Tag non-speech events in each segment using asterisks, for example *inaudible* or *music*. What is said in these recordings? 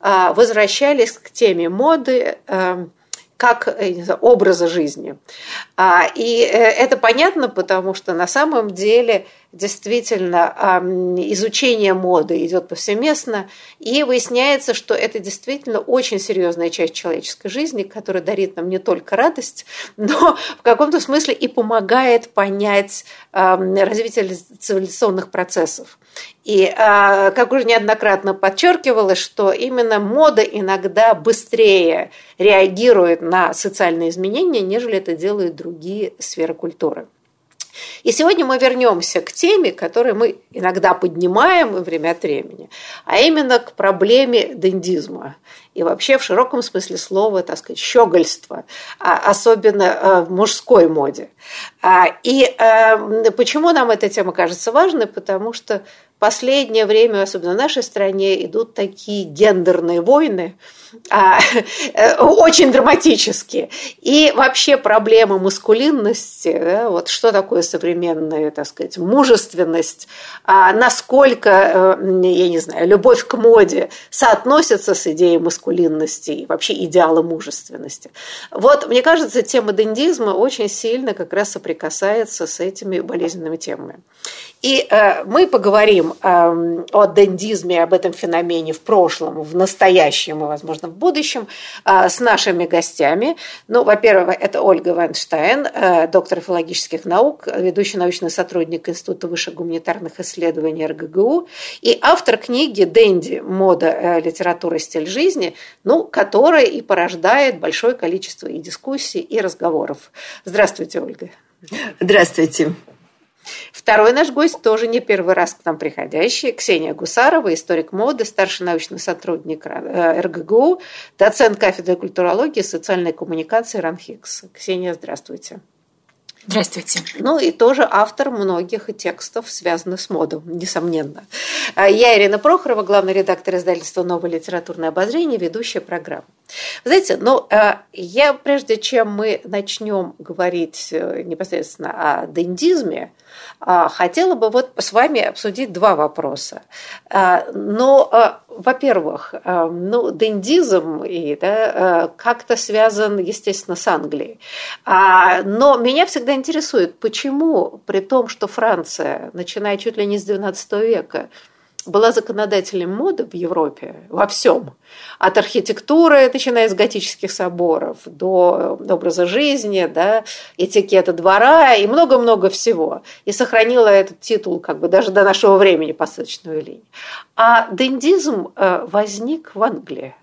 возвращались к теме моды эм, как знаю, образа жизни. А, и э, это понятно, потому что на самом деле действительно изучение моды идет повсеместно, и выясняется, что это действительно очень серьезная часть человеческой жизни, которая дарит нам не только радость, но в каком-то смысле и помогает понять развитие цивилизационных процессов. И, а, как уже неоднократно подчеркивалось, что именно мода иногда быстрее реагирует на социальные изменения, нежели это делают другие сферы культуры. И сегодня мы вернемся к теме, которую мы иногда поднимаем время от времени, а именно к проблеме дендизма и вообще в широком смысле слова, так сказать, щегольство, а особенно э, в мужской моде. А, и э, почему нам эта тема кажется важной? Потому что последнее время, особенно в нашей стране, идут такие гендерные войны, а, э, очень драматические. И вообще проблема маскулинности, да, вот что такое современная, так сказать, мужественность, а насколько, я не знаю, любовь к моде соотносится с идеей маскулинности и вообще идеала мужественности. Вот, мне кажется, тема дендизма очень сильно как раз соприкасается с этими болезненными темами. И э, мы поговорим э, о дендизме, об этом феномене в прошлом, в настоящем и, возможно, в будущем э, с нашими гостями. Ну, во-первых, это Ольга Вайнштейн, э, доктор филологических наук, ведущий научный сотрудник Института высших гуманитарных исследований РГГУ и автор книги «Дэнди. Мода, э, литература, стиль жизни», ну, которая и порождает большое количество и дискуссий, и разговоров. Здравствуйте, Ольга. Здравствуйте. Второй наш гость тоже не первый раз к нам приходящий. Ксения Гусарова, историк моды, старший научный сотрудник э, РГГУ, доцент кафедры культурологии и социальной коммуникации РАНХИКС. Ксения, здравствуйте. Здравствуйте. Ну и тоже автор многих текстов, связанных с модом, несомненно. А я Ирина Прохорова, главный редактор издательства «Новое литературное обозрение», ведущая программы. Знаете, ну, э, я прежде чем мы начнем говорить э, непосредственно о дендизме, а, хотела бы вот с вами обсудить два вопроса. А, но, а, во-первых, ну, дендизм и, да, как-то связан, естественно, с Англией. Но меня всегда интересует, почему, при том, что Франция, начиная чуть ли не с XII века, была законодателем моды в Европе во всем. От архитектуры, начиная с готических соборов, до образа жизни, да, этикета двора и много-много всего. И сохранила этот титул как бы даже до нашего времени посадочную линию. А дендизм э, возник в Англии.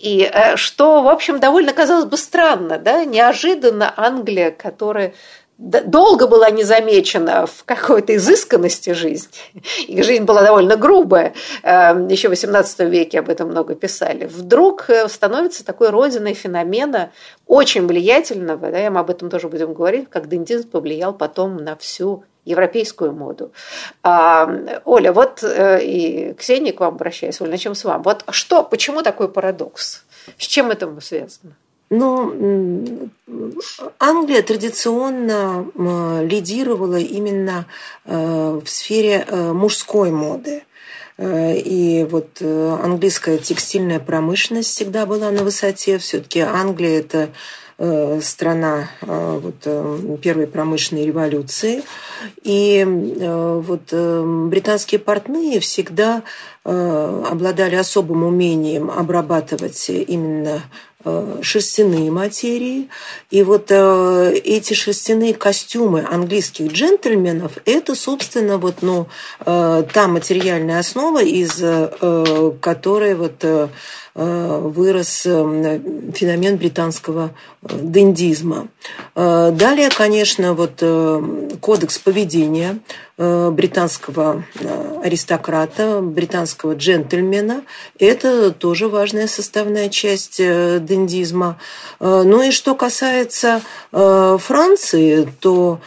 И э, что, в общем, довольно казалось бы странно, да, неожиданно Англия, которая долго была не замечена в какой-то изысканности жизни. И жизнь была довольно грубая. Эм, Еще в XVIII веке об этом много писали. Вдруг э, становится такой родиной феномена очень влиятельного, да, мы об этом тоже будем говорить, как дендизм повлиял потом на всю европейскую моду. Оля, вот э, и Ксения к вам обращаюсь, Оля, начнем с вам. Вот что, почему такой парадокс? С чем это связано? Ну, Англия традиционно лидировала именно э, в сфере э, мужской моды. И вот английская текстильная промышленность всегда была на высоте. Все-таки Англия – это страна вот, первой промышленной революции. И вот британские портные всегда обладали особым умением обрабатывать именно Э, шерстяные материи. И вот э, эти шерстяные костюмы английских джентльменов – это, собственно, вот, ну, э, та материальная основа, из э, которой вот, э, вырос э, феномен британского э, дендизма. Э, далее, конечно, вот кодекс поведения британского аристократа, британского джентльмена – это тоже важная составная часть дендизма. Ну и что касается Франции, то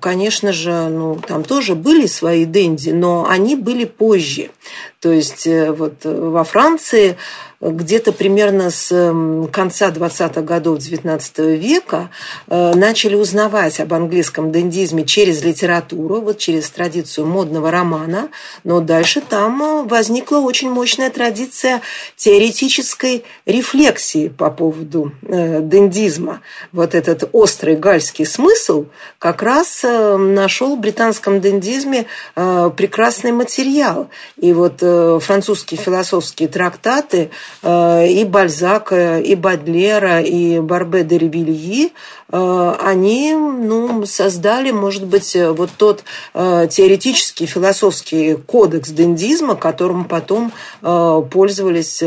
конечно же, ну, там тоже были свои денди, но они были позже. То есть вот во Франции где-то примерно с эм, конца 20-х годов XIX века э, начали узнавать об английском дендизме через литературу, вот через традицию модного романа, но дальше там э, возникла очень мощная традиция теоретической рефлексии по поводу э, дендизма. Вот этот острый гальский смысл как раз нашел в британском дендизме прекрасный материал. И вот французские философские трактаты и Бальзака, и Бадлера, и Барбе де Ревильи, э, они ну, создали, может быть, вот тот э, теоретический философский кодекс дендизма, которым потом пользовались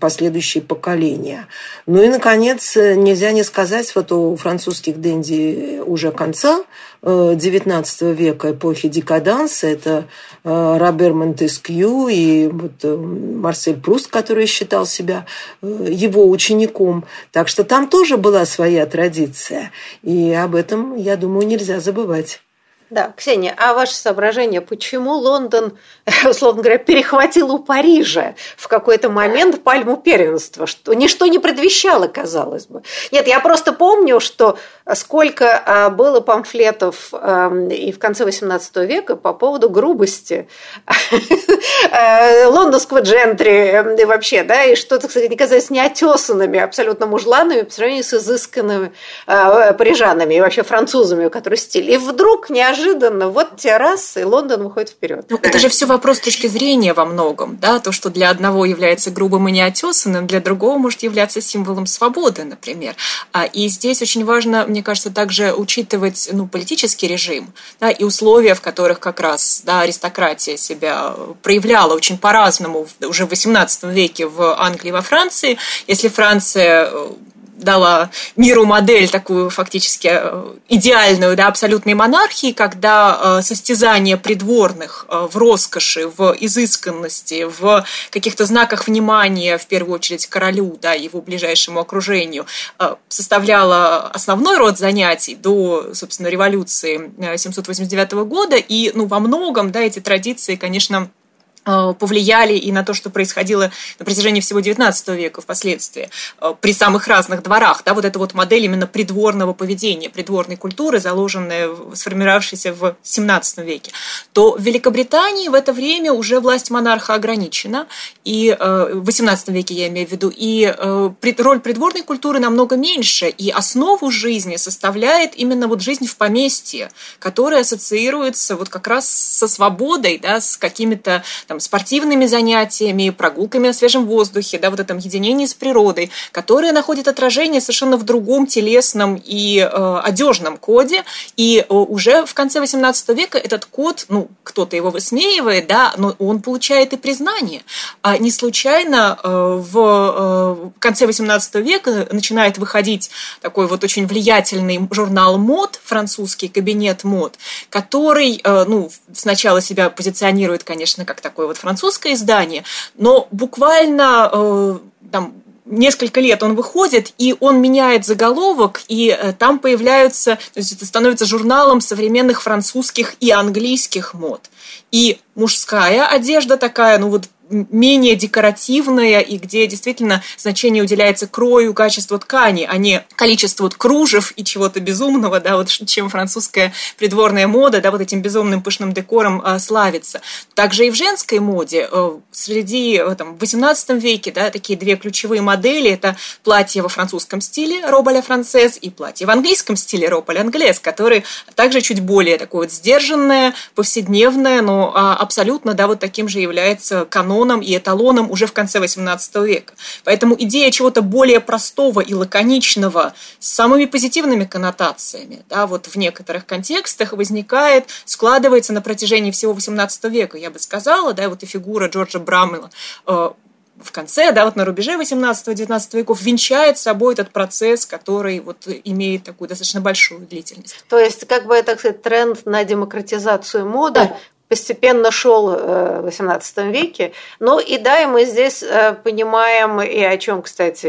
последующие поколения. Ну и, наконец, нельзя не сказать, вот у французских денди уже конца XIX века, эпохи декаданса, это Робер Монтескью и вот Марсель Пруст, который считал себя его учеником. Так что там тоже была своя традиция. И об этом, я думаю, нельзя забывать. Да, Ксения, а ваше соображение, почему Лондон, *laughs* условно говоря, перехватил у Парижа в какой-то момент пальму первенства? Что ничто не предвещало, казалось бы. Нет, я просто помню, что сколько а, было памфлетов и в конце XVIII века по поводу грубости *laughs* э, лондонского джентри и вообще, да, и что-то, кстати, казалось неотесанными, абсолютно мужланами по сравнению с изысканными э, парижанами и вообще французами, которые стиль. И вдруг неожиданно неожиданно, вот те раз, и Лондон выходит вперед. Ну, это же все вопрос точки зрения во многом, да, то, что для одного является грубым и неотесанным, для другого может являться символом свободы, например. А, и здесь очень важно, мне кажется, также учитывать ну, политический режим да, и условия, в которых как раз да, аристократия себя проявляла очень по-разному уже в XVIII веке в Англии и во Франции. Если Франция э, дала миру модель такую фактически э, идеальную, да, абсолютной монархии, когда э, состязание придворных э, в роскоши, в изысканности, в каких-то знаках внимания, в первую очередь королю, да, его ближайшему окружению, составляло основной род занятий до, собственно, революции 789 года, и, ну, во многом, да, эти традиции, конечно, повлияли и на то, что происходило на протяжении всего XIX века впоследствии э, при самых разных дворах. Да, вот эта вот модель именно придворного поведения, придворной культуры, заложенная, сформировавшаяся в XVII веке, то в Великобритании в это время уже власть монарха ограничена, и э, в XVIII веке я имею в виду, и роль придворной культуры намного меньше, и основу жизни составляет именно вот жизнь в поместье, которая ассоциируется вот как раз со свободой, да, с какими-то там, там, спортивными занятиями, прогулками на свежем воздухе, да, вот этом единении с природой, которое находит отражение совершенно в другом телесном и э, одежном коде. И э, уже в конце XVIII века этот код, ну, кто-то его высмеивает, да, но он получает и признание. А не случайно э, в э, конце XVIII века начинает выходить такой вот очень влиятельный журнал мод, французский кабинет мод, который, э, ну, сначала себя позиционирует, конечно, как такой вот французское издание, но буквально э, там несколько лет он выходит, и он меняет заголовок, и э, там появляются, то есть это становится журналом современных французских и английских мод. И мужская одежда такая, ну вот менее декоративная и где действительно значение уделяется крою, качеству ткани, а не количеству вот кружев и чего-то безумного, да, вот *laughs* чем французская придворная мода, да, вот этим безумным пышным декором а, славится. Также и в женской моде а, среди э, в 18 веке, да, такие две ключевые модели, это платье во французском стиле Роболя Францез и платье в английском стиле Роболя Англес, которые также чуть более такое вот сдержанное, повседневное, но а, абсолютно, да, вот таким же является канон каноном и эталоном уже в конце XVIII века. Поэтому идея чего-то более простого и лаконичного с самыми позитивными коннотациями да, вот в некоторых контекстах возникает, складывается на протяжении всего XVIII века, я бы сказала, да, вот и фигура Джорджа Брамела э, в конце, да, вот на рубеже 18-19 веков венчает собой этот процесс, который вот имеет такую достаточно большую длительность. То есть, как бы, так сказать, тренд на демократизацию моды да постепенно шел э, в XVIII веке. Ну и да, и мы здесь э, понимаем, и о чем, кстати,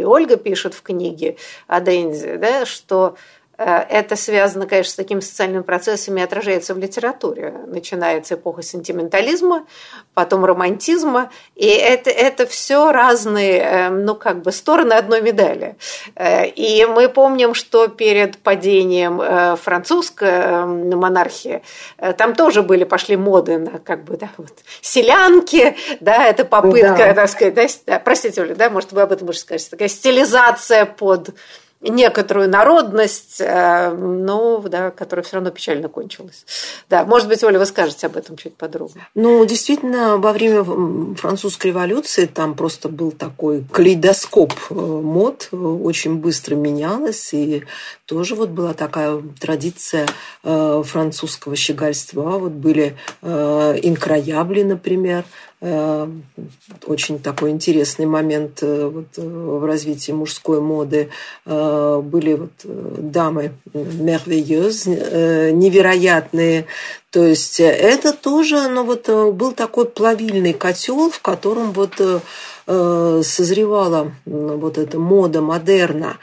и Ольга пишет в книге о Дензе, да, что это связано, конечно, с такими социальными процессами и отражается в литературе. Начинается эпоха сентиментализма, потом романтизма, и это, это все разные, э, ну, как бы, стороны одной медали. Э, и мы помним, что перед падением французской монархии там тоже были, пошли моды на, как бы, да, вот, селянки, да, это попытка, да. так сказать, да, простите, Оля, да, может, вы об этом можете сказать, такая стилизация под некоторую народность, э, но, да, которая все равно печально кончилась. Да, может быть, Оля, вы скажете об этом чуть подробнее. Ну, действительно, во время французской революции там просто был такой калейдоскоп э, мод, очень быстро менялось, и тоже вот была такая традиция э, французского щегольства. Вот были инкроябли, например, Э, очень такой интересный момент э, вот, э, в развитии мужской моды. Были вот дамы мервеюз, невероятные. То есть это тоже ну, вот, был такой плавильный котел, в котором вот созревала вот эта мода модерна.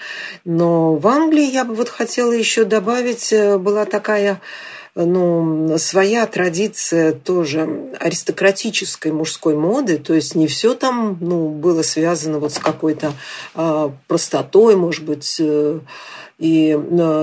Но в Англии я бы вот хотела еще добавить, была такая ну, своя традиция тоже аристократической мужской моды, то есть не все там ну, было связано вот с какой-то э, простотой, может быть, э, и э,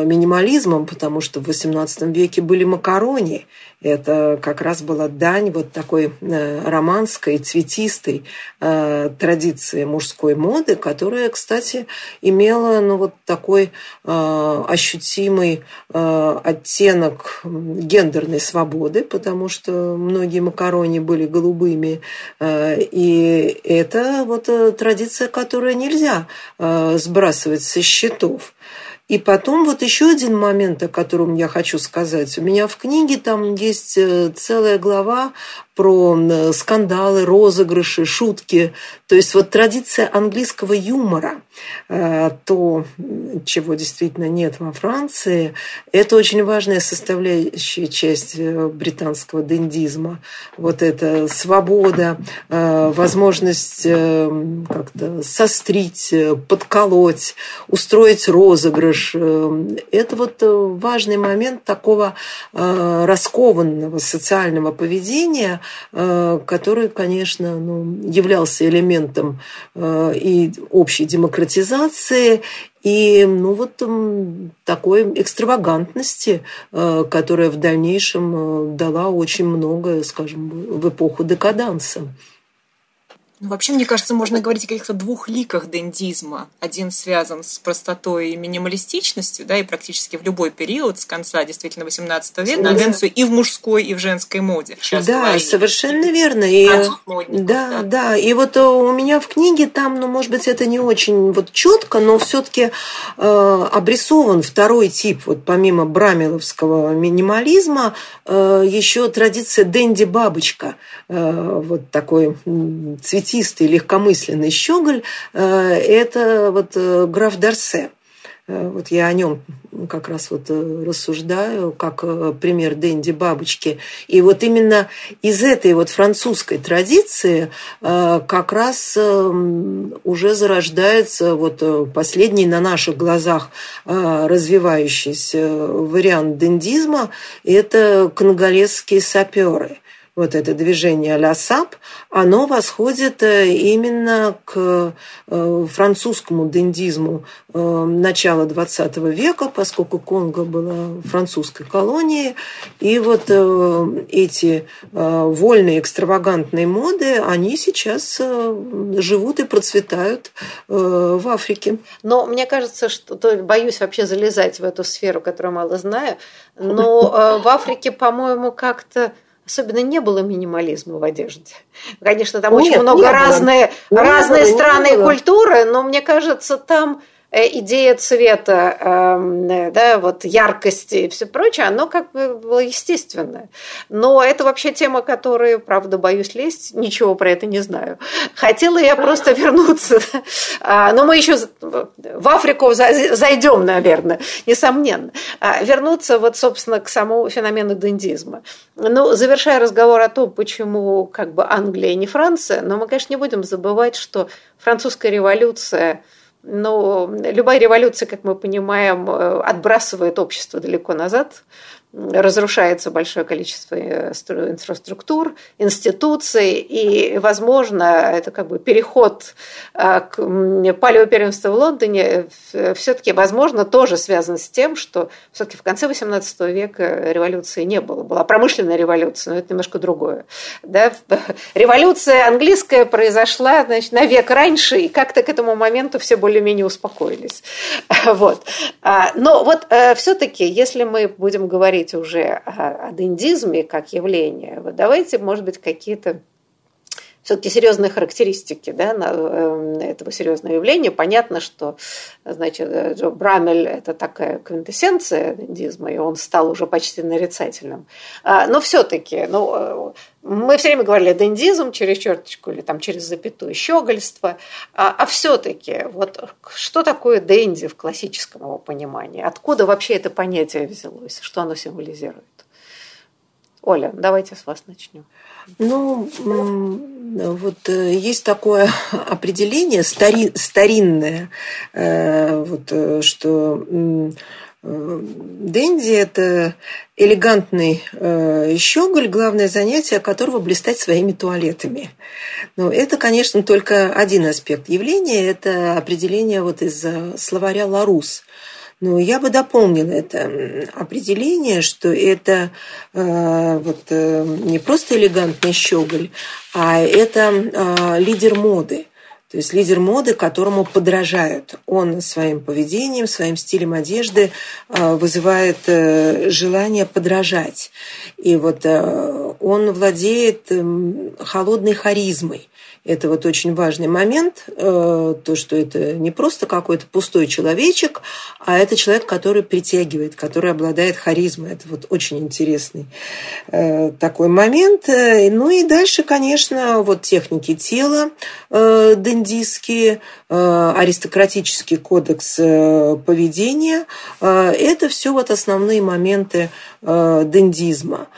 минимализмом, потому что в XVIII веке были макарони. Это как раз была дань вот такой э, романской, цветистой э, традиции мужской моды, которая, кстати, имела ну, вот такой ощутимый оттенок гендерной свободы, потому что многие макарони были голубыми. И это вот традиция, которую нельзя сбрасывать со счетов. И потом вот еще один момент, о котором я хочу сказать. У меня в книге там есть э, целая глава про скандалы, розыгрыши, шутки. То есть вот традиция английского юмора, э, то, чего действительно нет во Франции, это очень важная составляющая часть э, британского дендизма. Вот эта свобода, э, возможность как-то сострить, подколоть, устроить розыгрыш. Это вот важный момент такого раскованного социального поведения, который, конечно, ну, являлся элементом э, и общей демократизации, и ну, вот такой экстравагантности, э, которая в дальнейшем дала очень много, скажем, в эпоху декаданса. Вообще, мне кажется, можно говорить о каких-то двух ликах дендизма. Один связан с простотой и минималистичностью, да, и практически в любой период с конца действительно 18 века тенденцию и в мужской, и в женской моде. Сейчас да, совершенно верно. И, да, да, да. И вот э, у меня в книге там, ну, может быть, это не очень вот четко, но все-таки э, обрисован второй тип, вот помимо брамиловского минимализма, э, еще традиция денди-бабочка, э, вот такой цветик цветистый, легкомысленный щеголь э, – это вот э, граф Дарсе. Э, вот я о нем как раз вот рассуждаю, как пример Дэнди Бабочки. И вот именно из этой вот французской традиции как раз уже зарождается вот последний на наших глазах развивающийся вариант дендизма – это конголезские саперы – вот это движение «Ля Сап», оно восходит э, именно к э, французскому дендизму э, начала XX века, поскольку Конго была французской колонией. И вот эти вольные экстравагантные моды, они сейчас живут и процветают в Африке. Но мне кажется, что то, боюсь вообще залезать в эту сферу, которую мало знаю, но в Африке, по-моему, как-то особенно не было минимализма в одежде. Конечно, там Нет, очень много разные, разные страны и культуры, но мне кажется, там идея цвета, эм, э, да, вот яркости и все прочее, оно как бы было естественное. Но это вообще тема, которую, правда, боюсь лезть, ничего про это не знаю. Хотела я просто *laughs* вернуться, а, но мы еще в Африку зайдем, наверное, несомненно. А, вернуться вот, собственно, к самому феномену дендизма. Ну, завершая разговор о том, почему как бы Англия не Франция, но мы, конечно, не будем забывать, что французская революция – но любая революция, как мы понимаем, э, отбрасывает общество далеко назад разрушается большое количество э, инфраструктур, институций, и, возможно, это как бы переход э, к палеопервенству в Лондоне все-таки, возможно, тоже связан с тем, что все-таки в конце XVIII века революции не было. Была промышленная революция, но это немножко другое. Да? *laughs* Революция английская произошла значит, на век раньше, и как-то к этому моменту все более-менее успокоились. *laughs* Вот. А, но вот э, все-таки, если мы будем говорить говорить уже о, о дендизме как явлении, вот давайте, может быть, какие-то все-таки серьезные характеристики да, эм, этого серьезного явления. Понятно, что значит, Джо Брамель – это такая квинтэссенция дендизма, и он стал уже почти нарицательным. А, но все-таки, ну, э, мы все время говорили дендизм через черточку или там через запятую, щегольство. А, а все-таки, вот что такое денди в классическом его понимании? Откуда вообще это понятие взялось? Что оно символизирует? Оля, давайте с вас начнем. Ну, вот э, есть такое *laughs* определение стари, старинное, э, вот, э, что Дэнди – это элегантный щеголь, главное занятие которого – блистать своими туалетами. Но это, конечно, только один аспект явления. Это определение вот из словаря «Ларус», но я бы дополнила это определение, что это э, вот, э, не просто элегантный щеголь, а это э, лидер моды. То есть лидер моды, которому подражают. Он своим поведением, своим стилем одежды э, вызывает э, желание подражать. И вот э, он владеет холодной харизмой. Это вот очень важный момент, э, то, что это не просто какой-то пустой человечек, а это человек, который притягивает, который обладает харизмой. Это вот очень интересный э, такой момент. Э, ну и дальше, конечно, вот техники тела дендийские, аристократический кодекс поведения. Это все вот основные моменты дендизма.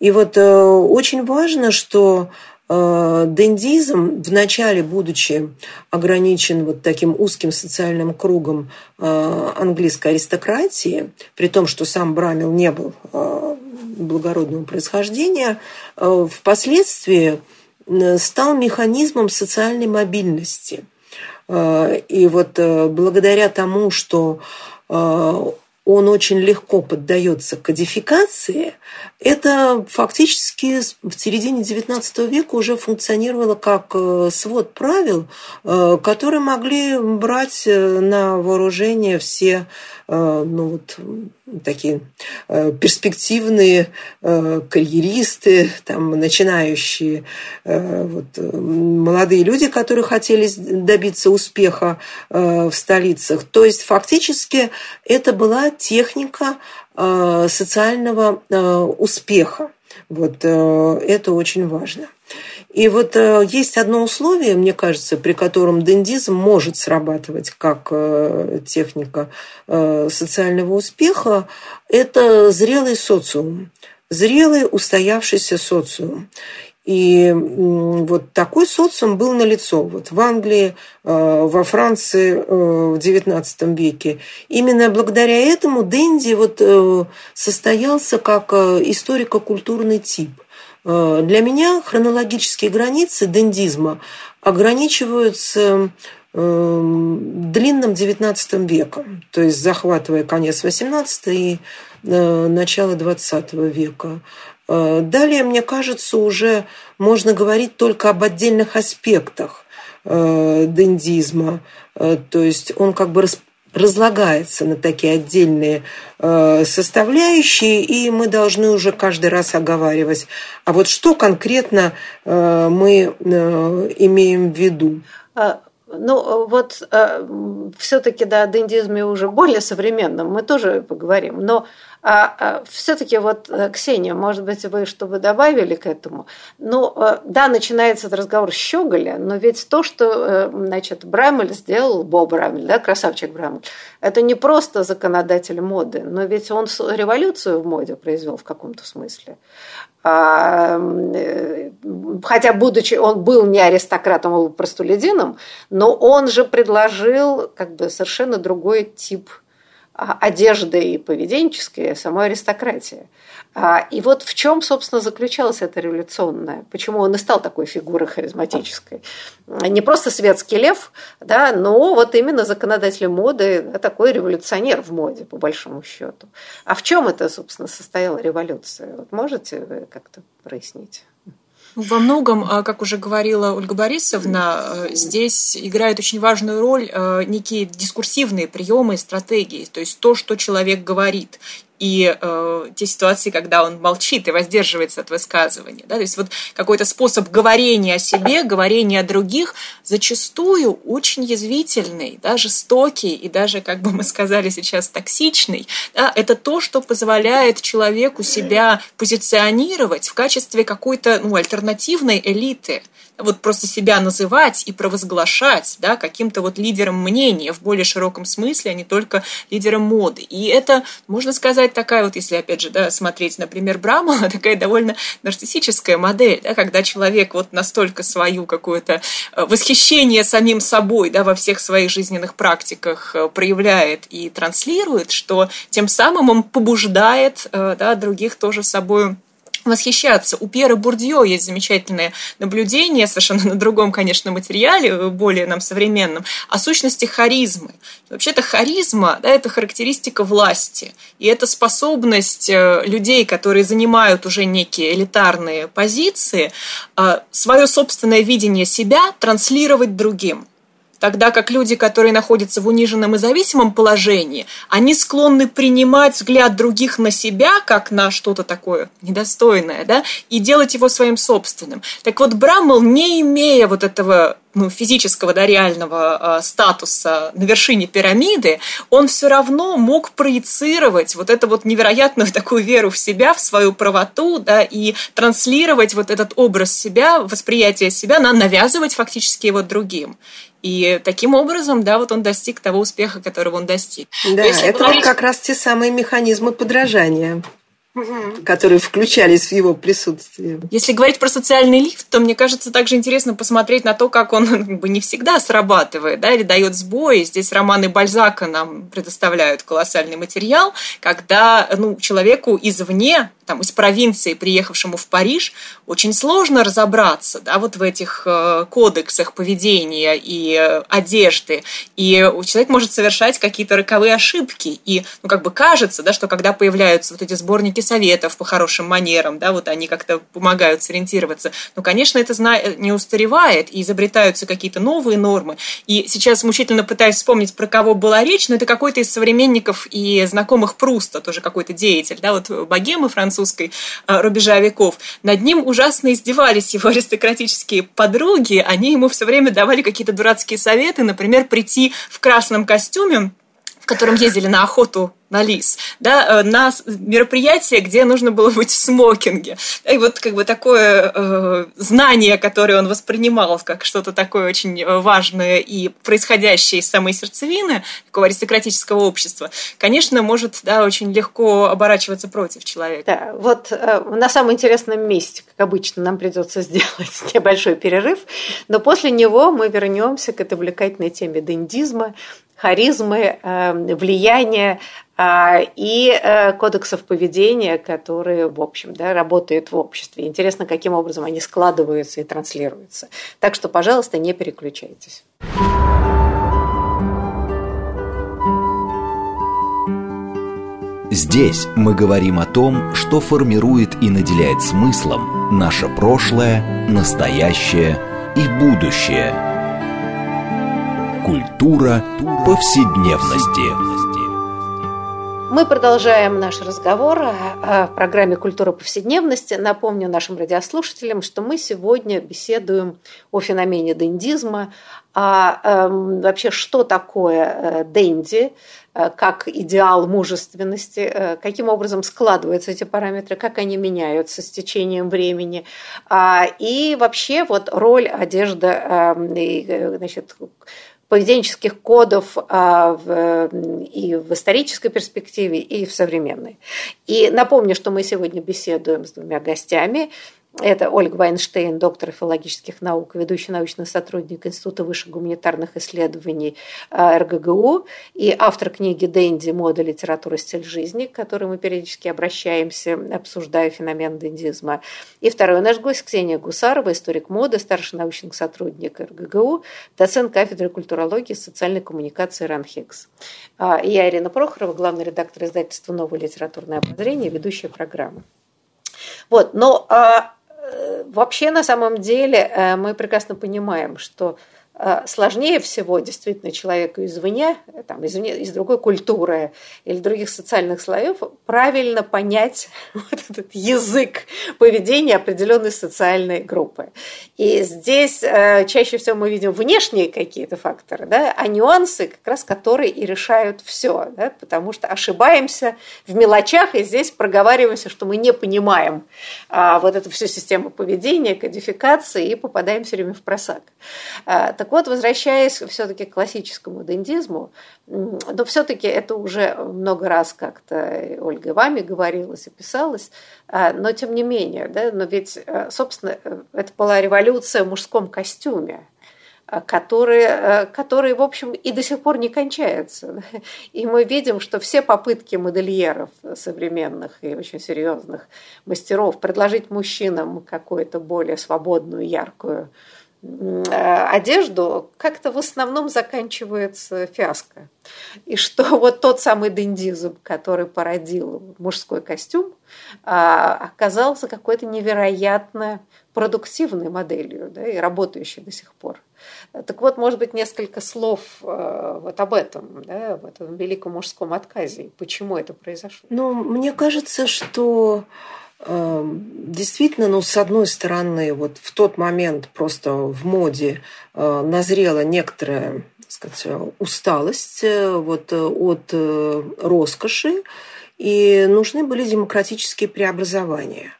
И вот очень важно, что дендизм, вначале будучи ограничен вот таким узким социальным кругом э, английской аристократии, при том, что сам Брамил не был э, благородного происхождения, впоследствии стал механизмом социальной мобильности. И вот благодаря тому, что он очень легко поддается кодификации, это фактически в середине XIX века уже функционировало как э, свод правил, э, которые могли брать э, на вооружение все ну, вот, такие перспективные карьеристы, там, начинающие вот, молодые люди, которые хотели добиться успеха в столицах. То есть фактически это была техника Э, социального э, успеха. Вот э, это очень важно. И вот есть одно условие, мне кажется, при котором дендизм может срабатывать как техника социального успеха, это зрелый социум, зрелый устоявшийся социум. И вот такой социум был налицо вот в Англии, э, во Франции э, в XIX веке. Именно благодаря этому Дэнди вот э, состоялся как историко-культурный тип. Для меня хронологические границы дендизма ограничиваются длинным XIX веком, то есть захватывая конец XVIII и начало XX века. Далее, мне кажется, уже можно говорить только об отдельных аспектах дендизма. То есть он как бы разлагается на такие отдельные э, составляющие, и мы должны уже каждый раз оговаривать, а вот что конкретно э, мы э, имеем в виду. Ну, вот все-таки, да, о дендизме уже более современном мы тоже поговорим, но а, а все-таки вот, э, Ксения, может быть, вы что бы добавили к этому? Ну, э, да, начинается этот разговор с Щеголя, но ведь то, что, э, значит, Брамель сделал, Боб Брамель, да, красавчик Брамель, это не просто законодатель моды, но ведь он революцию в моде произвел в каком-то смысле. А, хотя, будучи, он был не аристократом, он был простолюдином, но он же предложил как бы совершенно другой тип а, одежды и поведенческие самой аристократии. А, и вот в чем, собственно, заключалась эта революционная, почему он и стал такой фигурой харизматической. Не просто светский лев, да, но вот именно законодатель моды, такой революционер в моде, по большому счету. А в чем это, собственно, состояла революция? Вот можете вы как-то прояснить? Во многом, а, как уже говорила Ольга Борисовна, э, здесь играют очень важную роль э, некие дискурсивные приемы и стратегии, то есть то, что человек говорит и э, те ситуации, когда он молчит и воздерживается от высказывания. Да? То есть вот какой-то способ говорения о себе, говорения о других зачастую очень язвительный, да, жестокий и даже, как бы мы сказали сейчас, токсичный. Да? Это то, что позволяет человеку себя позиционировать в качестве какой-то ну, альтернативной элиты вот просто себя называть и провозглашать да, каким-то вот лидером мнения в более широком смысле, а не только лидером моды. И это, можно сказать, такая вот, если опять же да, смотреть, например, Брамала, *laughs* такая довольно нарциссическая модель, да, когда человек вот настолько свою какое-то э, восхищение самим собой да, во всех своих жизненных практиках э, проявляет и транслирует, что тем самым он побуждает э, да, других тоже собой восхищаться. У Пьера Бурдье есть замечательное наблюдение, совершенно на другом, конечно, материале, более нам современном, о сущности харизмы. Вообще-то харизма да, – это характеристика власти. И это способность э, людей, которые занимают уже некие элитарные позиции, э, свое собственное видение себя транслировать другим тогда как люди, которые находятся в униженном и зависимом положении, они склонны принимать взгляд других на себя, как на что-то такое недостойное, да, и делать его своим собственным. Так вот, Браммел, не имея вот этого ну, физического, да, реального э, статуса на вершине пирамиды, он все равно мог проецировать вот эту вот невероятную такую веру в себя, в свою правоту, да, и транслировать вот этот образ себя, восприятие себя, на, навязывать фактически его другим. И таким образом, да, вот он достиг того успеха, которого он достиг. Да, это говорить... как раз те самые механизмы подражания которые включались в его присутствие. Если говорить про социальный лифт, то мне кажется также интересно посмотреть на то, как он *laughs* как бы, не всегда срабатывает, да, или дает сбои. Здесь романы Бальзака нам предоставляют колоссальный материал, когда ну, человеку извне там, из провинции, приехавшему в Париж, очень сложно разобраться да, вот в этих э, кодексах поведения и э, одежды. И человек может совершать какие-то роковые ошибки. И ну, как бы кажется, да, что когда появляются вот эти сборники советов по хорошим манерам, да, вот они как-то помогают сориентироваться, но, конечно, это не устаревает, и изобретаются какие-то новые нормы. И сейчас мучительно пытаюсь вспомнить, про кого была речь, но это какой-то из современников и знакомых Пруста, тоже какой-то деятель, да, вот богемы французской э, рубежа веков. Над ним ужасно издевались его *laughs* аристократические подруги. Они ему все время давали какие-то дурацкие советы, например, прийти в красном костюме, в котором ездили на охоту на лис, да, э, на мероприятие, где нужно было быть в смокинге. И вот как бы такое э, знание, которое он воспринимал как что-то такое очень э, важное и происходящее из самой сердцевины такого аристократического общества, конечно, может да, очень легко оборачиваться против человека. Да, вот э, на самом интересном месте, как обычно, нам придется *laughs* сделать небольшой перерыв, но после него мы вернемся к этой увлекательной теме дендизма, харизмы, э, влияния и э, кодексов поведения, которые, в общем, да, работают в обществе. Интересно, каким образом они складываются и транслируются. Так что, пожалуйста, не переключайтесь. Здесь мы говорим о том, что формирует и наделяет смыслом наше прошлое, настоящее и будущее. Культура повседневности. Мы продолжаем наш разговор о программе «Культура повседневности». Напомню нашим радиослушателям, что мы сегодня беседуем о феномене дендизма, а э, вообще что такое э, денди, э, как идеал мужественности, э, каким образом складываются эти параметры, как они меняются с течением времени, а, и вообще вот роль одежды, эм, значит, поведенческих кодов а, в, и в исторической перспективе, и в современной. И напомню, что мы сегодня беседуем с двумя гостями. Это Ольга Вайнштейн, доктор филологических наук, ведущий научный сотрудник Института высших гуманитарных исследований э, РГГУ и автор книги «Дэнди. Мода, литература, стиль жизни», к которой мы периодически обращаемся, обсуждая феномен дендизма. И второй наш гость Ксения Гусарова, историк моды, старший научный сотрудник РГГУ, доцент кафедры культурологии и социальной коммуникации РАНХИКС. А, и я Ирина Прохорова, главный редактор издательства «Новое литературное обозрение», ведущая программы. Вот, но а, вообще, на самом деле, э, мы прекрасно понимаем, что сложнее всего действительно человеку извне, там, извне, из другой культуры или других социальных слоев правильно понять *laughs* вот этот язык поведения определенной социальной группы. И здесь э, чаще всего мы видим внешние какие-то факторы, да, а нюансы, как раз которые и решают все, да, потому что ошибаемся в мелочах, и здесь проговариваемся, что мы не понимаем а, вот эту всю систему поведения, кодификации, и попадаем все время в просак. А, так вот, возвращаясь все-таки к классическому дендизму, но все-таки это уже много раз как-то Ольга вами говорилось и писалось, а, но тем не менее, да, но ведь, э, собственно, э, это была революция в мужском костюме, который, э, который, в общем, и до сих пор не кончается. И мы видим, что все попытки модельеров современных и очень серьезных мастеров предложить мужчинам какую-то более свободную, яркую Э, одежду, как-то в основном заканчивается фиаско. И что *laughs* вот тот самый дендизм, который породил мужской костюм, а, оказался какой-то невероятно продуктивной моделью да, и работающей до сих пор. Так вот, может быть, несколько слов э, вот об этом, да, об этом великом мужском отказе, почему это произошло. Ну, мне кажется, что действительно, ну, с одной стороны, вот в тот момент просто в моде э, назрела некоторая сказать, усталость э, вот, э, от роскоши, и нужны были демократические преобразования.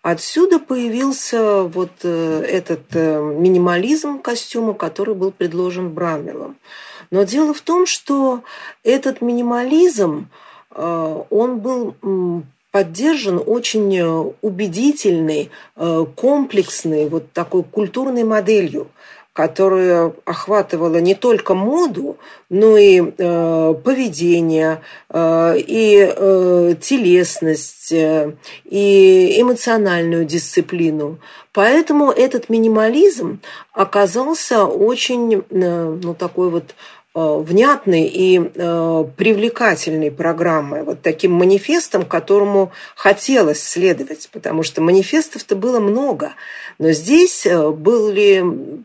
Отсюда появился вот этот минимализм костюма, который был предложен Брамелом. Но дело в том, что этот минимализм, он был поддержан очень э, убедительной, э, комплексной, вот такой культурной моделью, которая охватывала не только моду, но и э, поведение, э, и э, телесность, э, и эмоциональную дисциплину. Поэтому этот минимализм оказался очень, э, ну, такой вот внятной и э, привлекательной программой, вот таким манифестом, которому хотелось следовать, потому что манифестов-то было много, но здесь э, были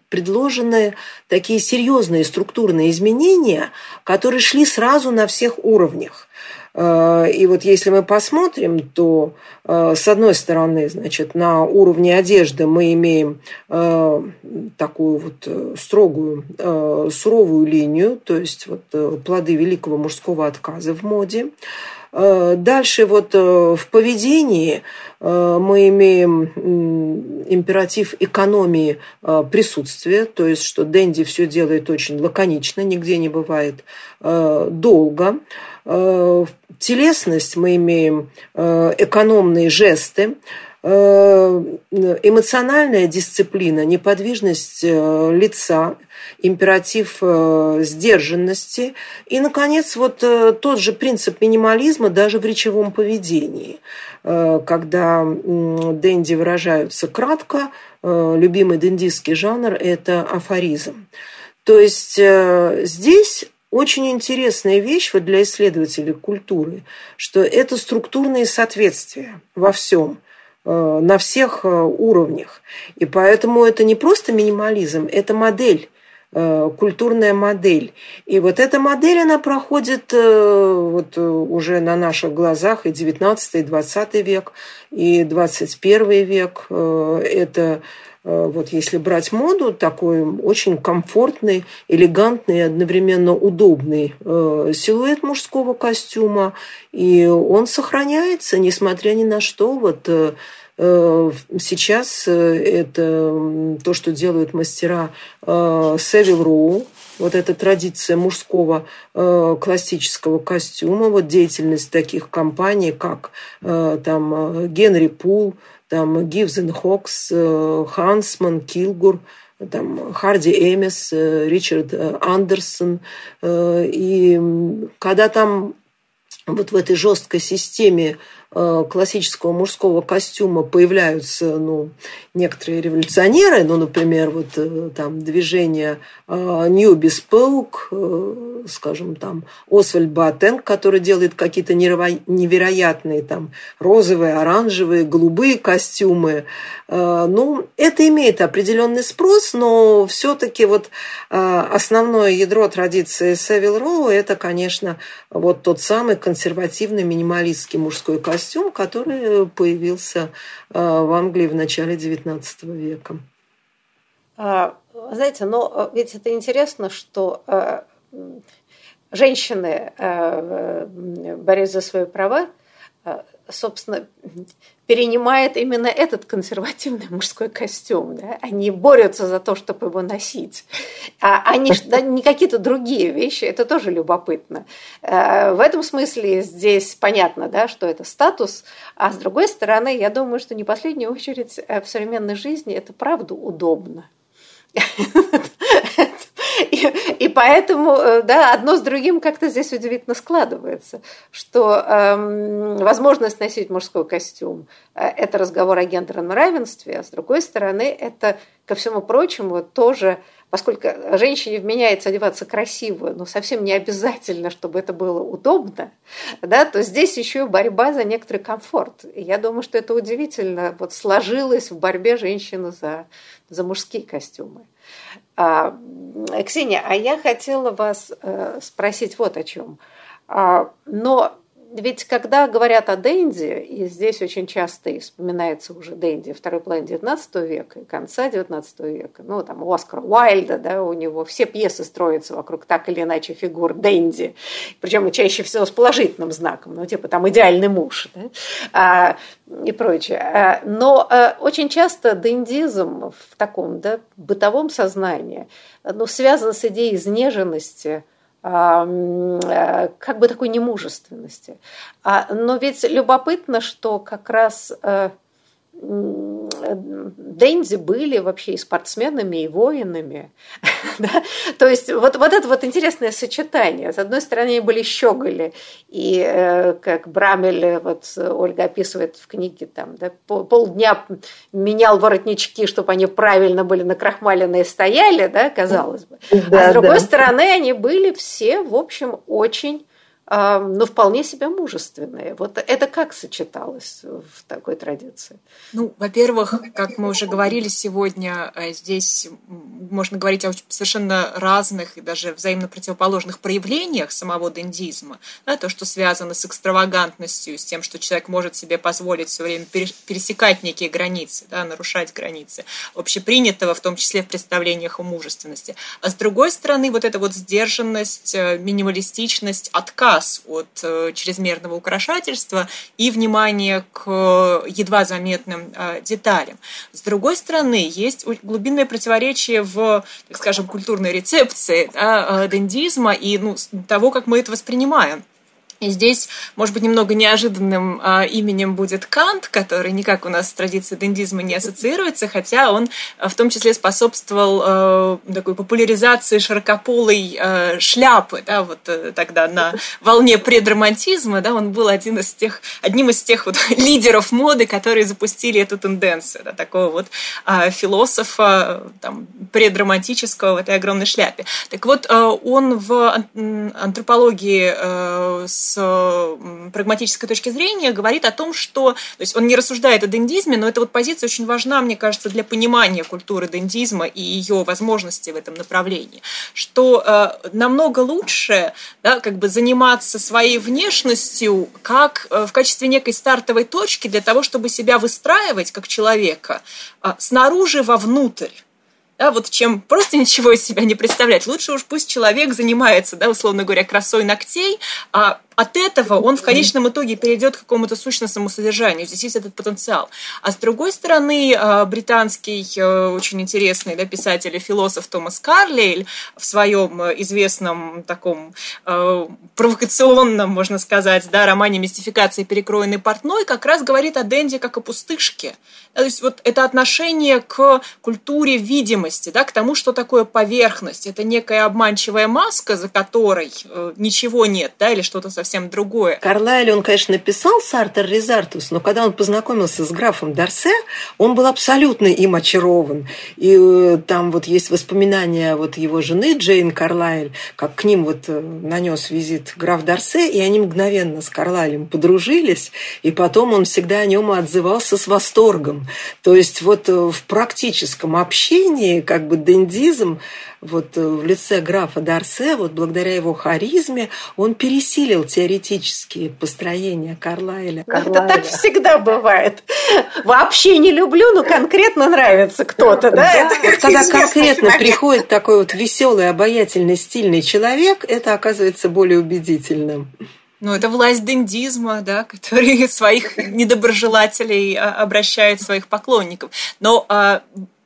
предложены такие серьезные структурные изменения, которые шли сразу на всех уровнях. Э, и вот если мы посмотрим, то э, с одной стороны, значит, на уровне одежды мы имеем э, такую вот строгую, суровую линию, то есть вот плоды великого мужского отказа в моде. Дальше вот в поведении мы имеем императив экономии присутствия, то есть что Дэнди все делает очень лаконично, нигде не бывает долго. Телесность мы имеем экономные жесты, э, эмоциональная дисциплина, неподвижность э, лица, императив сдержанности. И, наконец, вот тот же принцип минимализма даже в речевом поведении, когда денди выражаются кратко, любимый дендистский жанр – это афоризм. То есть здесь очень интересная вещь вот для исследователей культуры, что это структурные соответствия во всем, э, на всех э, уровнях. И поэтому это не просто минимализм, это модель э, культурная модель. И вот эта модель, она проходит вот уже на наших глазах и 19 и 20 век, и 21 век. Это Э, вот если брать моду, такой очень комфортный, элегантный и одновременно удобный э, силуэт мужского костюма, и он сохраняется, несмотря ни на что. Вот э, сейчас это то, что делают мастера Севил Роу, вот эта традиция мужского классического костюма, вот деятельность таких компаний, как там Генри Пул, там Гивзен Хокс, э, Хансман, Килгур, там Харди Эмис, э, Ричард э, Андерсон. И когда там вот в этой жесткой системе классического мужского костюма появляются ну, некоторые революционеры, ну, например, вот э, там движение New Bespoke, скажем, там Освальд Батенг, который делает какие-то невероятные там розовые, оранжевые, голубые костюмы. Э, ну, это имеет определенный спрос, но все-таки вот основное ядро традиции Севил Роу – это, конечно, вот тот самый консервативный минималистский мужской костюм, костюм, который появился э, в Англии в начале XIX века. А, знаете, но э, ведь это интересно, что э, женщины, борясь за свои права, собственно, перенимает именно этот консервативный мужской костюм. Да? Они борются за то, чтобы его носить. А они да, не какие-то другие вещи, это тоже любопытно. Э, в этом смысле здесь понятно, да, что это статус, а с другой стороны, я думаю, что не последнюю очередь э, в современной жизни это правда удобно. *laughs* И, и поэтому, э, да, одно с другим как-то здесь удивительно складывается, что эм, возможность носить мужской костюм э, – это разговор о гендерном равенстве, а с другой стороны, это, ко всему прочему, тоже поскольку женщине вменяется одеваться красиво, но совсем не обязательно, чтобы это было удобно, да, то здесь еще борьба за некоторый комфорт. И я думаю, что это удивительно вот сложилось в борьбе женщины за, за мужские костюмы. А, Ксения, а я хотела вас э, спросить вот о чем. А, но ведь когда говорят о Дэнди, и здесь очень часто вспоминается уже Дэнди второй половины XIX века и конца XIX века, ну, там, у Оскара Уайльда, да, у него все пьесы строятся вокруг так или иначе фигур Дэнди, причем чаще всего с положительным знаком, ну, типа там идеальный муж, да, а, и прочее. А, но а, очень часто дендизм в таком, да, бытовом сознании, ну, связан с идеей изнеженности, как бы такой немужественности. А, но ведь любопытно, что как раз э, Дензи были вообще и спортсменами, и воинами. *laughs* да? То есть вот, вот это вот интересное сочетание. С одной стороны, они были щеголи, и э, как Брамель, вот Ольга описывает в книге, там, да, полдня менял воротнички, чтобы они правильно были накрахмаленные стояли, да, казалось бы. Да, а с другой да. стороны, они были все, в общем, очень но вполне себе мужественные. Вот это как сочеталось в такой традиции? Ну, во-первых, как мы уже говорили сегодня, э, здесь можно говорить о совершенно разных и даже взаимно противоположных проявлениях самого дендизма. Да, то, что связано с экстравагантностью, с тем, что человек может себе позволить все время пересекать некие границы, да, нарушать границы общепринятого, в том числе в представлениях о мужественности. А с другой стороны, вот эта вот сдержанность, э, минималистичность, отказ отказ от э, чрезмерного украшательства и внимание к э, едва заметным э, деталям. С другой стороны, есть глубинное противоречие в, так скажем, культурной рецепции да, дендизма и ну, того, как мы это воспринимаем. И здесь, может быть, немного неожиданным э, именем будет Кант, который никак у нас с традицией дендизма не ассоциируется, хотя он э, в том числе способствовал э, такой популяризации широкополой э, шляпы, да, вот э, тогда на волне предромантизма, да, он был один из тех, одним из тех вот *laughs* лидеров моды, которые запустили эту тенденцию, да, такого вот э, философа там, предромантического в этой огромной шляпе. Так вот, э, он в антропологии э, с прагматической точки зрения говорит о том, что, то есть он не рассуждает о дендизме, но эта вот позиция очень важна, мне кажется, для понимания культуры дендизма и ее возможностей в этом направлении, что э, намного лучше да, как бы заниматься своей внешностью как э, в качестве некой стартовой точки для того, чтобы себя выстраивать как человека э, снаружи вовнутрь да, вот чем просто ничего из себя не представлять. Лучше уж пусть человек занимается, да, условно говоря, красой ногтей, а от этого он в конечном итоге перейдет к какому-то сущностному содержанию. Здесь есть этот потенциал. А с другой стороны, а, британский э, очень интересный да, писатель и философ Томас Карлейль в своем э, известном таком э, провокационном, можно сказать, да, романе «Мистификация перекроенный портной» как раз говорит о Дэнди как о пустышке. То есть вот это отношение к культуре видимости, да, к тому, что такое поверхность. Это некая обманчивая маска, за которой ничего нет, да, или что-то совсем совсем другое. Карлайль, он, конечно, написал Сартер Резартус, но когда он познакомился с графом Дарсе, он был абсолютно им очарован. И э, там вот есть воспоминания вот его жены Джейн Карлайль, как к ним вот э, нанес визит граф Дарсе, и они мгновенно с Карлайлем подружились, и потом он всегда о нем отзывался с восторгом. То есть вот э, в практическом общении как бы дендизм вот в лице графа Дарсе, вот благодаря его харизме, он пересилил теоретические построения Карлайля. Карлайля. Это так всегда бывает. Вообще не люблю, но конкретно нравится кто-то, да? да вот когда конкретно момент. приходит такой вот веселый, обаятельный, стильный человек, это оказывается более убедительным. Ну, это власть дендизма, да, который *laughs* своих недоброжелателей а, обращает своих поклонников. Но а,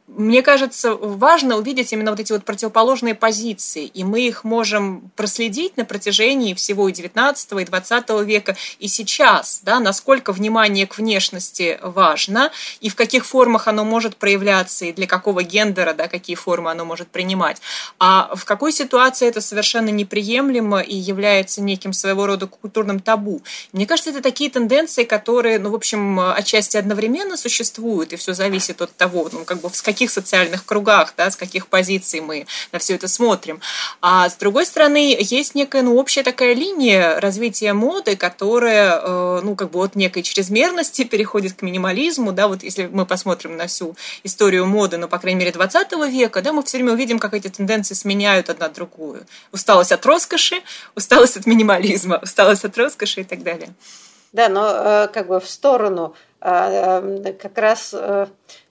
мне кажется, важно увидеть именно вот эти вот противоположные позиции, и мы их можем проследить на протяжении всего и 19 и 20 века, и сейчас, да, насколько внимание к внешности важно, и в каких формах оно может проявляться, и для какого гендера, да, какие формы оно может принимать, а в какой ситуации это совершенно неприемлемо и является неким своего рода культурным табу. Мне кажется, это такие тенденции, которые, ну, в общем, отчасти одновременно существуют, и все зависит от того, ну, как бы с каких каких социальных кругах, да, с каких позиций мы на все это смотрим. А с другой стороны, есть некая ну, общая такая линия развития моды, которая э, ну, как бы от некой чрезмерности переходит к минимализму. Да, вот если мы посмотрим на всю историю моды, ну, по крайней мере, 20 века, да, мы все время увидим, как эти тенденции сменяют одна другую. Усталость от роскоши, усталость от минимализма, усталость от роскоши и так далее. Да, но э, как бы в сторону э, как раз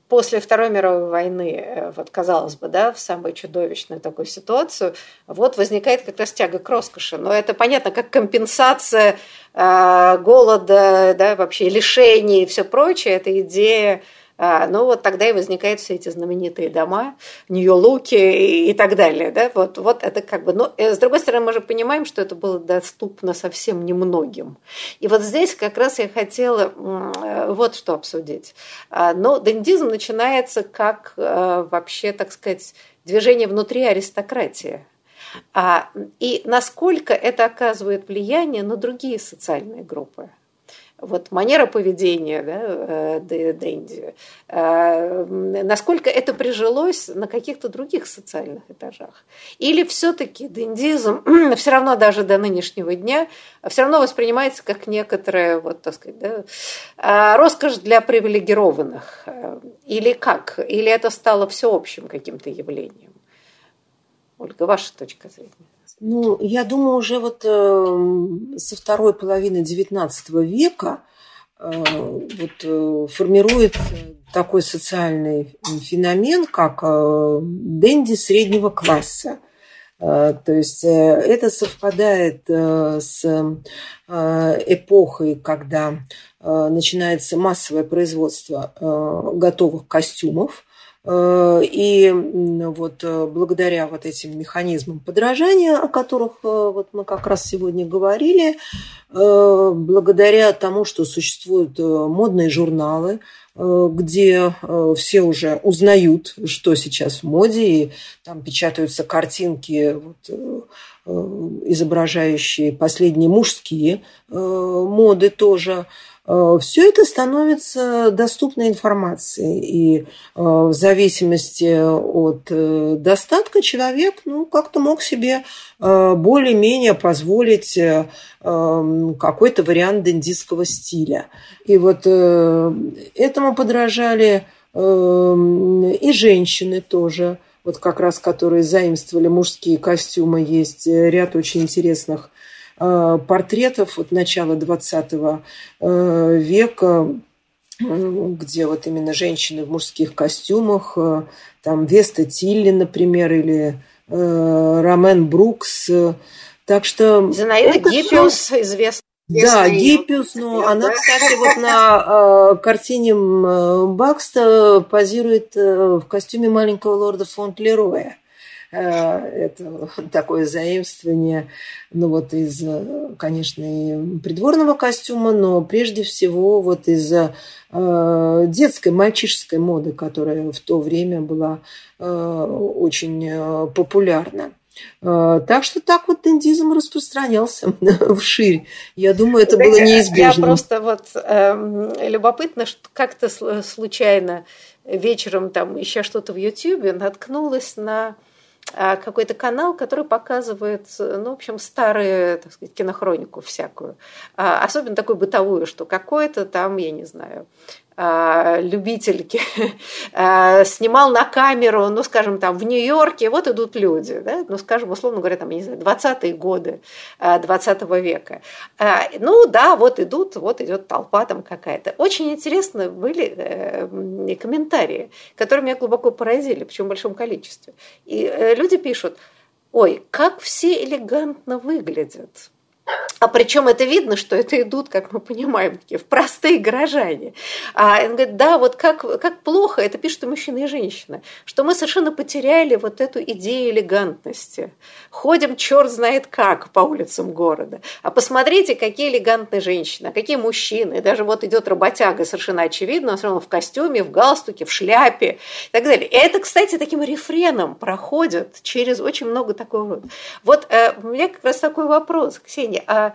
после Второй мировой войны, э, вот казалось бы, да, в самую чудовищную такую ситуацию, вот возникает как раз тяга к роскоши. Но это понятно, как компенсация э, голода, да, вообще лишений и все прочее. Это идея ну вот тогда и возникают все эти знаменитые дома, Нью-Луки и, так далее. Да? Вот, вот это как бы... Но э, с другой стороны, мы же понимаем, что это было доступно совсем немногим. И вот здесь как раз я хотела э, вот что обсудить. А, но дендизм начинается как э, вообще, так сказать, движение внутри аристократии. А, и насколько это оказывает влияние на другие социальные группы вот манера поведения да, э, Дэнди, э, насколько это прижилось на каких-то других социальных этажах. Или все-таки дендизм *clears throat* все равно даже до нынешнего дня все равно воспринимается как некоторая, вот, так сказать, да, а, роскошь для привилегированных. Э, или как? Или это стало всеобщим каким-то явлением? Ольга, ваша точка зрения. Ну, я думаю, уже вот э, со второй половины XIX века э, вот, э, формируется такой социальный феномен, как э, денди среднего класса. Э, то есть э, это совпадает э, с эпохой, когда начинается массовое производство готовых костюмов и вот э, благодаря вот этим механизмам подражания, о которых э, вот мы как раз сегодня говорили, благодаря тому, что существуют модные журналы, где все уже узнают, что сейчас в моде, и там печатаются картинки, вот, изображающие последние мужские моды тоже. Э, все это становится доступной информацией. И э, в зависимости от э, достатка человек ну, как-то мог себе более-менее позволить какой-то вариант дендистского стиля. И вот этому подражали и женщины тоже, вот как раз которые заимствовали мужские костюмы. Есть ряд очень интересных портретов от начала 20 э, века, э, где вот именно женщины в мужских костюмах, там Веста Тилли, например, или Ромен Брукс. Так что... Зинаида Гиппиус все... известна. Да, Гиппиус, но я, она, да? кстати, вот на э, картине Бакста позирует э, в костюме маленького лорда фон Лероя. Э, это такое заимствование, ну вот из, конечно, и придворного костюма, но прежде всего вот из э, детской, мальчишеской моды, которая в то время была э, очень популярна. Так что так вот индизм распространялся *laughs* вширь. Я думаю, это было неизбежно. Я просто вот э, любопытно, что как-то случайно вечером там еще что-то в Ютьюбе наткнулась на какой-то канал, который показывает, ну, в общем, старые, так сказать, кинохронику всякую. А, особенно такую бытовую, что какой-то там, я не знаю, любительки, *laughs* а, снимал на камеру, ну, скажем, там, в Нью-Йорке, вот идут люди, да, ну, скажем, условно говоря, там, я не знаю, 20-е годы 20 а, века. Ну, да, вот идут, вот идет толпа там какая-то. Очень интересно были э, комментарии, которые меня глубоко поразили, причем в большом количестве. И э, люди пишут, ой, как все элегантно выглядят, а причем это видно, что это идут, как мы понимаем, такие в простые горожане. А он говорит, да, вот как, как плохо, это пишут и мужчины, и женщины, что мы совершенно потеряли вот эту идею элегантности. Ходим черт знает как по улицам города. А посмотрите, какие элегантные женщины, какие мужчины. Даже вот идет работяга, совершенно очевидно, он все равно в костюме, в галстуке, в шляпе и так далее. И это, кстати, таким рефреном проходит через очень много такого. Вот э, у меня как раз такой вопрос, Ксения состоянии, а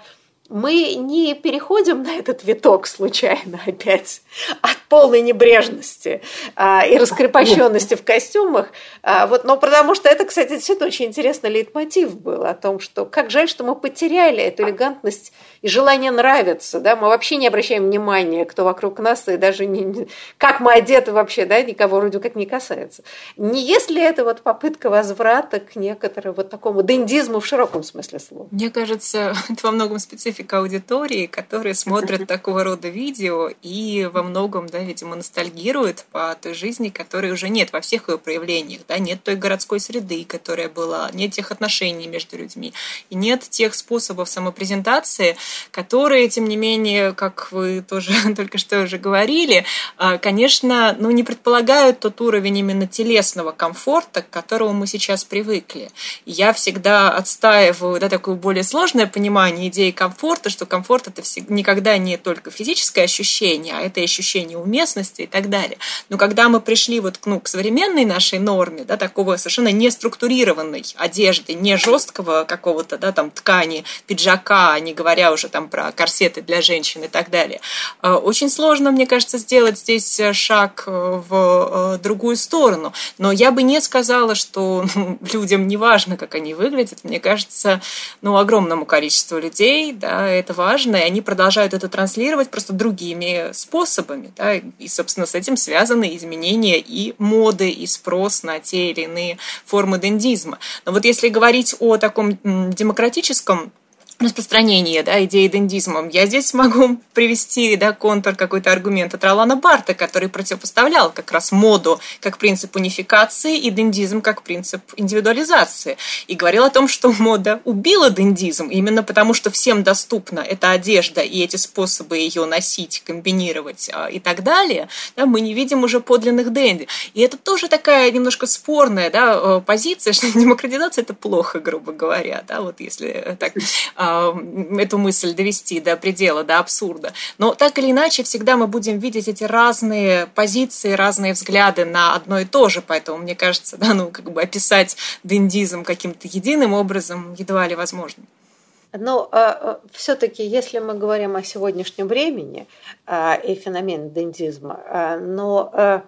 мы не переходим на этот виток случайно опять от полной небрежности а, и раскрепощенности в костюмах. А, вот, но потому что это, кстати, действительно очень интересный лейтмотив был о том, что как жаль, что мы потеряли эту элегантность и желание нравиться. Да? Мы вообще не обращаем внимания, кто вокруг нас, и даже не, как мы одеты вообще, да, никого вроде как не касается. Не если это вот попытка возврата к некоторому вот такому дендизму в широком смысле слова? Мне кажется, *laughs* это во многом специфика аудитории, которые смотрят *laughs* такого рода видео и во многом, да, видимо, ностальгируют по той жизни, которой уже нет во всех ее проявлениях. Да? Нет той городской среды, которая была, нет тех отношений между людьми, и нет тех способов самопрезентации, которые, тем не менее, как вы тоже *laughs* только что уже говорили, а, конечно, ну, не предполагают тот уровень именно телесного комфорта, к которому мы сейчас привыкли. я всегда отстаиваю да, такое более сложное понимание идеи комфорта, что комфорт это никогда не только физическое ощущение, а это ощущение уместности и так далее. Но когда мы пришли вот ну, к современной нашей норме, да, такого совершенно неструктурированной одежды, не жесткого какого-то да, там ткани, пиджака, не говоря уже там про корсеты для женщин и так далее, э, очень сложно, мне кажется, сделать здесь шаг э, в э, другую сторону. Но я бы не сказала, что *laughs* ну, людям не важно, как они выглядят. Мне кажется, ну, огромному количеству людей да, это важно, и они продолжают это транслировать просто другими способами. Да, и, собственно, с этим связаны изменения и моды, и спрос на те или иные формы дендизма. Но вот если говорить о таком демократическом распространение да, идеи дендизмом. Я здесь могу *laughs* привести да, контур какой-то аргумент от Ролана Барта, который противопоставлял как раз моду как принцип унификации и дендизм как принцип индивидуализации. И говорил о том, что *laughs* мода убила дендизм именно потому, что всем доступна эта одежда и эти способы ее носить, комбинировать а, и так далее. Да, мы не видим уже подлинных денди. И это тоже такая немножко спорная да, э, позиция, *laughs* что демократизация – это плохо, грубо говоря. Да, вот если так а, эту мысль довести до предела, до абсурда. Но так или иначе, всегда мы будем видеть эти разные позиции, разные взгляды на одно и то же. Поэтому, мне кажется, да, ну, как бы описать дендизм каким-то единым образом едва ли возможно. Но э, все-таки, если мы говорим о сегодняшнем времени э, и феномене дендизма, э, но э,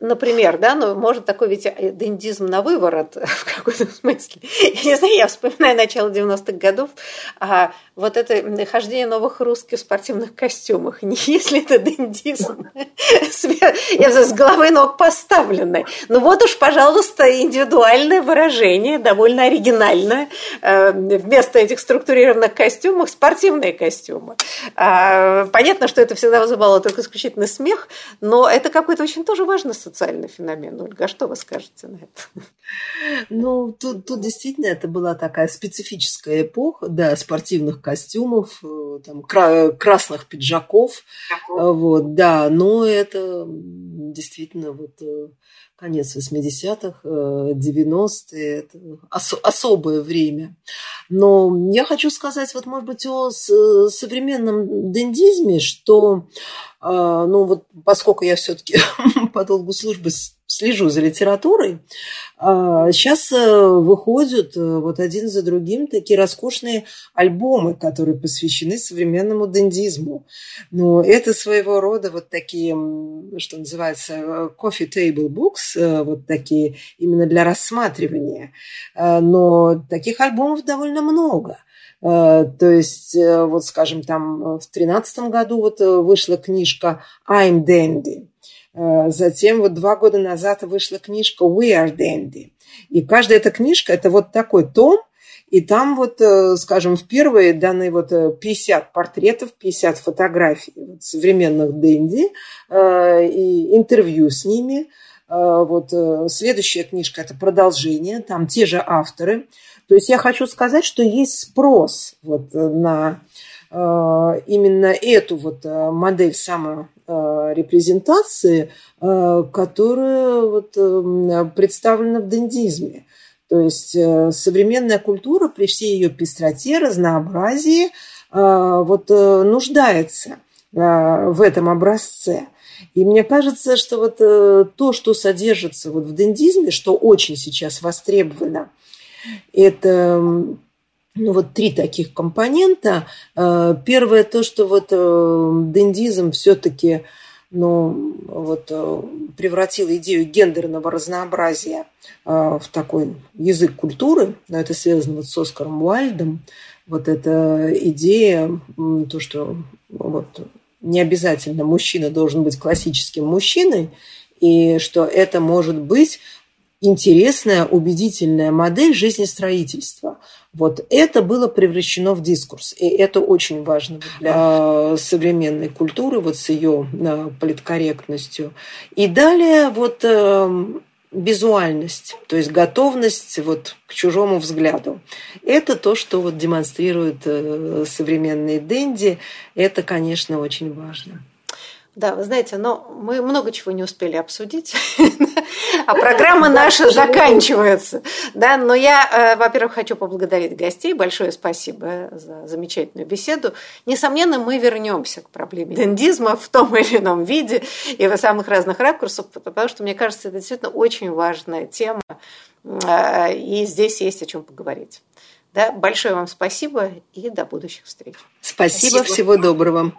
Например, да, ну, может такой ведь дендизм на выворот *laughs* в каком-то смысле. Я не знаю, я вспоминаю начало 90-х годов, а вот это хождение новых русских в спортивных костюмах. *laughs* Не если это дендизм, я с головы ног поставленный. Ну вот уж, пожалуйста, индивидуальное выражение, довольно оригинальное. Э, вместо этих структурированных костюмов спортивные костюмы. А, понятно, что это всегда вызывало только исключительно смех, но это какой-то очень тоже важный социальный феномен. Ольга, а что вы скажете на это? Ну, тут, тут действительно это была такая специфическая эпоха, да, спортивных костюмов, э, там, красных пиджаков, Пиджаков. вот, да, но это действительно вот э, конец 80-х, 90-е, это ос- особое время. Но я хочу сказать, вот, может быть, о современном дендизме, что, ну, вот, поскольку я все-таки *laughs* по долгу службы слежу за литературой, сейчас а, э, выходят э, вот один за другим такие роскошные альбомы, которые посвящены современному дендизму. Но это своего рода вот такие, что называется, э, coffee table books, вот такие именно для рассматривания. Но таких альбомов довольно много. То есть, вот скажем, там в тринадцатом году вот вышла книжка «I'm Dandy», Э, затем вот два года назад вышла книжка «We are Dandy». И каждая эта книжка – это вот такой том, и там вот, э, скажем, в первые даны вот 50 э, портретов, 50 фотографий современных Дэнди и интервью с ними. Вот следующая книжка – это продолжение, там те же авторы. То есть я хочу сказать, что есть спрос вот на именно эту вот модель Э, репрезентации, э, которая вот представлена в дендизме. То есть э, современная культура при всей ее пестроте, разнообразии вот нуждается в этом образце. И мне кажется, что вот то, что содержится вот в дендизме, что очень сейчас востребовано, это ну, вот три таких компонента. Э, первое то, что вот э, дендизм все-таки ну, вот, э, превратил идею гендерного разнообразия в такой язык культуры, но это связано вот с Оскаром Уальдом, вот эта идея, то, что вот, не обязательно мужчина должен быть классическим мужчиной, и что это может быть интересная, убедительная модель жизнестроительства – вот это было превращено в дискурс, и это очень важно для современной культуры, вот с ее э, политкорректностью. И далее вот эм, визуальность, то есть готовность вот к чужому взгляду. Это то, что вот демонстрируют э, современные денди. Это, конечно, очень важно. Да, вы знаете, но мы много чего не успели обсудить, *laughs* а программа наша заканчивается. Да, но я, э, во-первых, хочу поблагодарить гостей. Большое спасибо за замечательную беседу. Несомненно, мы вернемся к проблеме дендизма в том или ином виде и в самых разных ракурсах, потому что, мне кажется, это действительно очень важная тема, э, и здесь есть о чем поговорить. Да, большое вам спасибо и до будущих встреч. Спасибо, спасибо. всего доброго.